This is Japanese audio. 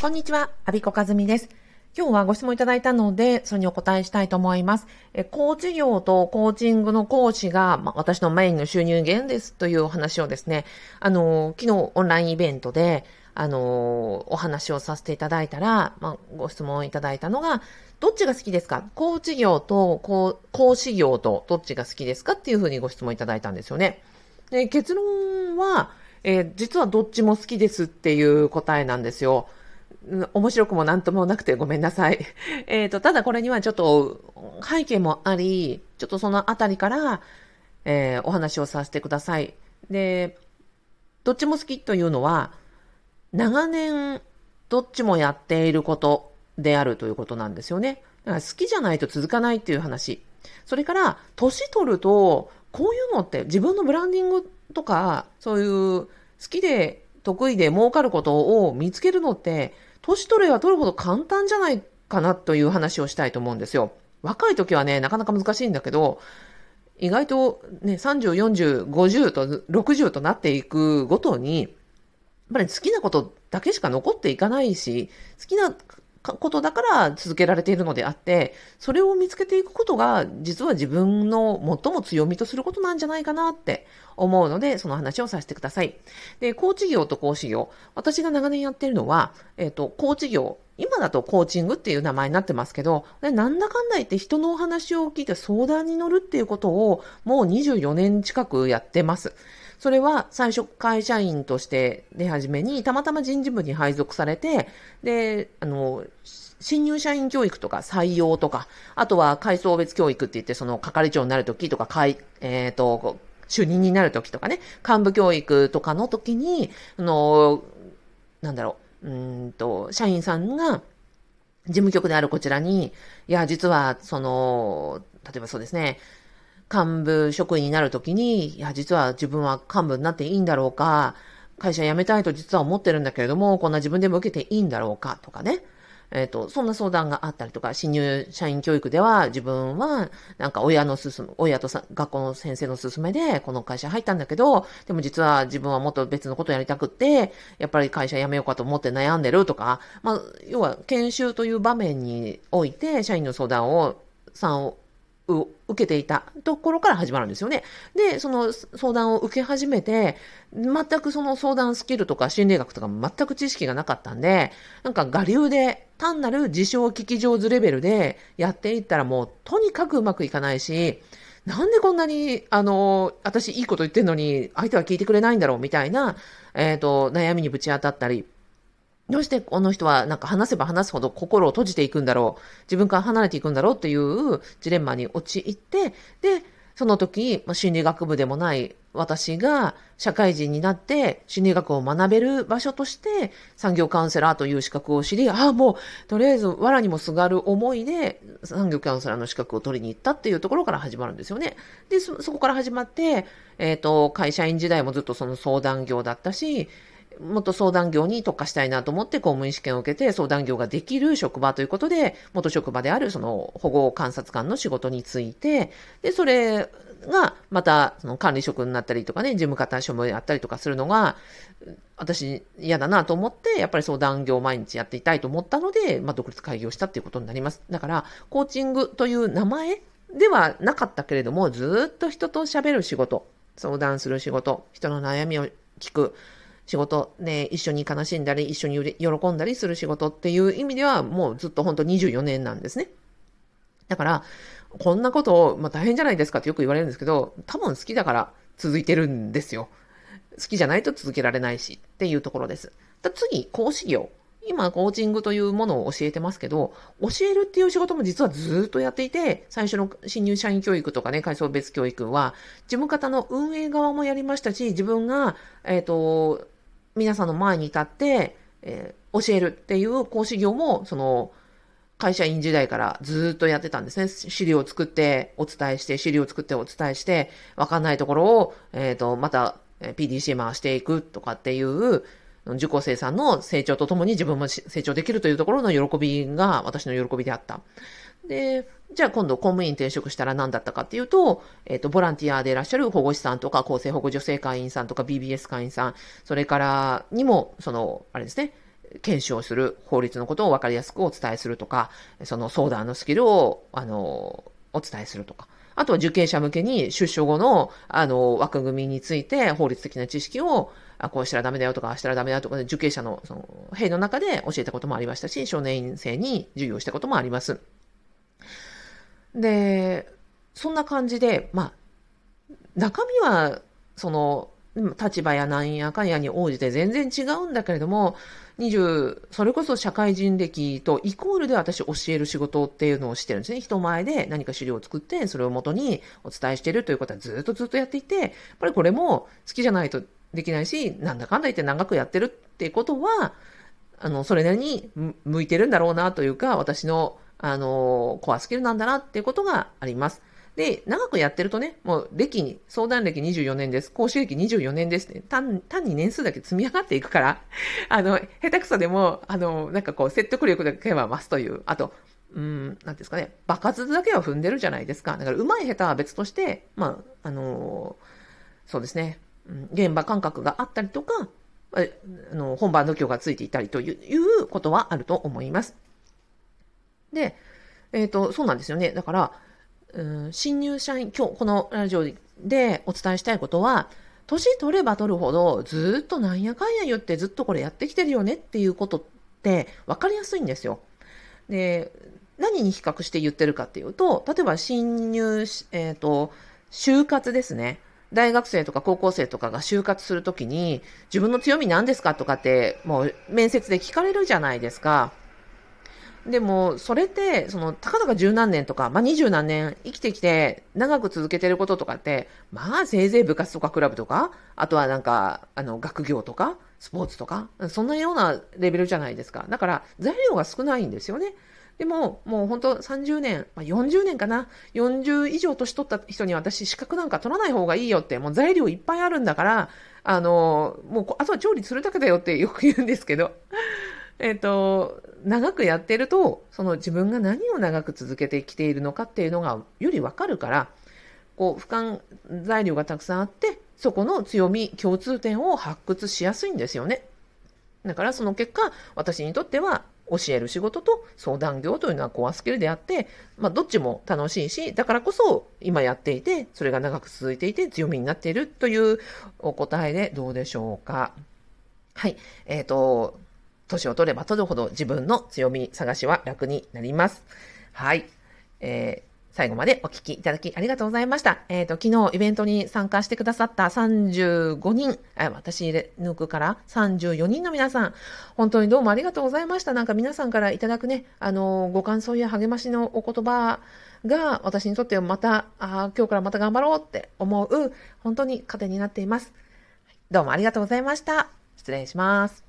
こんにちは、アビコカズミです。今日はご質問いただいたので、それにお答えしたいと思います。え、コーチ業とコーチングの講師が、まあ、私のメインの収入源ですというお話をですね、あの、昨日オンラインイベントで、あの、お話をさせていただいたら、まあ、ご質問いただいたのが、どっちが好きですか？コーチ業と講師業とどっちが好きですか？っていうふうにご質問いただいたんですよね。で結論は、えー、実はどっちも好きですっていう答えなんですよ。面白くもなんともなくてごめんなさい。えっ、ー、と、ただこれにはちょっと背景もあり、ちょっとそのあたりから、えー、お話をさせてください。で、どっちも好きというのは、長年どっちもやっていることであるということなんですよね。だから好きじゃないと続かないっていう話。それから、年取ると、こういうのって自分のブランディングとか、そういう好きで得意で儲かることを見つけるのって、年取れば取るほど簡単じゃないかなという話をしたいと思うんですよ。若い時はね、なかなか難しいんだけど、意外とね、30、40、50と60となっていくごとに、やっぱり好きなことだけしか残っていかないし、好きなことだから続けられているのであって、それを見つけていくことが、実は自分の最も強みとすることなんじゃないかなって思うので、その話をさせてください。で、コーチ業と講師業。私が長年やっているのは、えっ、ー、と、コーチ業。今だとコーチングっていう名前になってますけど、なんだかんだ言って人のお話を聞いて相談に乗るっていうことをもう24年近くやってます。それは最初会社員として出始めに、たまたま人事部に配属されて、で、あの、新入社員教育とか採用とか、あとは階層別教育って言って、その係長になるときとか、会、えっ、ー、と、主任になるときとかね、幹部教育とかのときに、あの、なんだろう、うんと、社員さんが、事務局であるこちらに、いや、実は、その、例えばそうですね、幹部職員になるときに、いや、実は自分は幹部になっていいんだろうか、会社辞めたいと実は思ってるんだけれども、こんな自分でも受けていいんだろうか、とかね。えっ、ー、と、そんな相談があったりとか、新入社員教育では自分は、なんか親の進む、親とさ学校の先生の勧めで、この会社入ったんだけど、でも実は自分はもっと別のことやりたくって、やっぱり会社辞めようかと思って悩んでるとか、まあ、要は研修という場面において、社員の相談を、さんをを受けていたところから始まるんですよね。で、その相談を受け始めて、全くその相談スキルとか心理学とか全く知識がなかったんで、なんか我流で単なる自称聞き上手レベルでやっていったらもうとにかくうまくいかないし、なんでこんなに、あの、私いいこと言ってんのに相手は聞いてくれないんだろうみたいな、えっ、ー、と、悩みにぶち当たったり、どうしてこの人はなんか話せば話すほど心を閉じていくんだろう、自分から離れていくんだろうっていうジレンマに陥って、で、その時、まあ、心理学部でもない私が社会人になって心理学を学べる場所として産業カウンセラーという資格を知り、ああ、もうとりあえず藁にもすがる思いで産業カウンセラーの資格を取りに行ったっていうところから始まるんですよね。で、そこから始まって、えっ、ー、と、会社員時代もずっとその相談業だったし、もっと相談業に特化したいなと思って公務員試験を受けて相談業ができる職場ということで、元職場であるその保護観察官の仕事について、で、それがまたその管理職になったりとかね、事務方処務やったりとかするのが、私嫌だなと思って、やっぱり相談業を毎日やっていたいと思ったので、まあ、独立開業したっていうことになります。だから、コーチングという名前ではなかったけれども、ずっと人と喋る仕事、相談する仕事、人の悩みを聞く、仕事、ね、一緒に悲しんだり、一緒に喜んだりする仕事っていう意味では、もうずっと本当24年なんですね。だから、こんなことを、まあ大変じゃないですかってよく言われるんですけど、多分好きだから続いてるんですよ。好きじゃないと続けられないしっていうところです。次、講師業。今、コーチングというものを教えてますけど、教えるっていう仕事も実はずっとやっていて、最初の新入社員教育とかね、階層別教育は、事務方の運営側もやりましたし、自分が、えっ、ー、と、皆さんの前に立って、えー、教えるっていう講師業も、その、会社員時代からずっとやってたんですね。資料を作ってお伝えして、資料を作ってお伝えして、わかんないところを、えっ、ー、と、また PDC 回していくとかっていう、受講生さんの成長とともに自分も成長できるというところの喜びが私の喜びであった。で、じゃあ今度公務員転職したら何だったかっていうと、えっ、ー、と、ボランティアでいらっしゃる保護士さんとか、厚生保護女性会員さんとか、BBS 会員さん、それからにも、その、あれですね、研修をする、法律のことを分かりやすくお伝えするとか、その相談のスキルを、あの、お伝えするとか。あとは受刑者向けに出所後の、あの、枠組みについて法律的な知識を、あこうしたらダメだよとか、ああしたらダメだよとか、受刑者の、その、兵の中で教えたこともありましたし、少年院生に授業したこともあります。で、そんな感じで、まあ、中身は、その、立場やなんやかんやに応じて全然違うんだけれども、20、それこそ社会人歴とイコールで私教える仕事っていうのをしてるんですね。人前で何か資料を作って、それを元にお伝えしてるということはずっとずっとやっていて、やっぱりこれも好きじゃないとできないし、なんだかんだ言って長くやってるっていうことは、あの、それなりに向いてるんだろうなというか、私の、あの、コアスキルなんだなっていうことがあります。で、長くやってるとね、もう歴に、相談歴24年です。講師歴24年ですね。単、単に年数だけ積み上がっていくから、あの、下手くそでも、あの、なんかこう、説得力だけは増すという、あと、うん、なんですかね、爆発だけは踏んでるじゃないですか。だから、上手い下手は別として、まあ、あのそうですね、現場感覚があったりとか、あの本番度胸がついていたりということはあると思います。で、えっ、ー、と、そうなんですよね。だから、うん、新入社員、今日このラジオでお伝えしたいことは、年取れば取るほどずっとなんやかんや言ってずっとこれやってきてるよねっていうことって分かりやすいんですよ。で、何に比較して言ってるかっていうと、例えば新入、えっ、ー、と、就活ですね。大学生とか高校生とかが就活するときに、自分の強み何ですかとかって、もう面接で聞かれるじゃないですか。でも、それって、その、たかだか十何年とか、まあ、二十何年生きてきて、長く続けてることとかって、まあ、せいぜい部活とかクラブとか、あとはなんか、あの、学業とか、スポーツとか、そんなようなレベルじゃないですか。だから、材料が少ないんですよね。でも、もう本当30年、まあ、40年かな。40以上年取った人に私資格なんか取らない方がいいよって、もう材料いっぱいあるんだから、あの、もう、あとは調理するだけだよってよく言うんですけど、えっと、長くやってると、その自分が何を長く続けてきているのかっていうのがよりわかるから、こう、俯瞰材料がたくさんあって、そこの強み、共通点を発掘しやすいんですよね。だからその結果、私にとっては教える仕事と相談業というのはコアスキルであって、まあ、どっちも楽しいし、だからこそ今やっていて、それが長く続いていて強みになっているというお答えでどうでしょうか。はい。えっ、ー、と、年を取れば取るほど自分の強み探しは楽になります。はい。えー最後までお聞きいただきありがとうございました。えっ、ー、と、昨日イベントに参加してくださった35人、私抜くから34人の皆さん、本当にどうもありがとうございました。なんか皆さんからいただくね、あの、ご感想や励ましのお言葉が私にとってはまた、あ今日からまた頑張ろうって思う、本当に糧になっています。どうもありがとうございました。失礼します。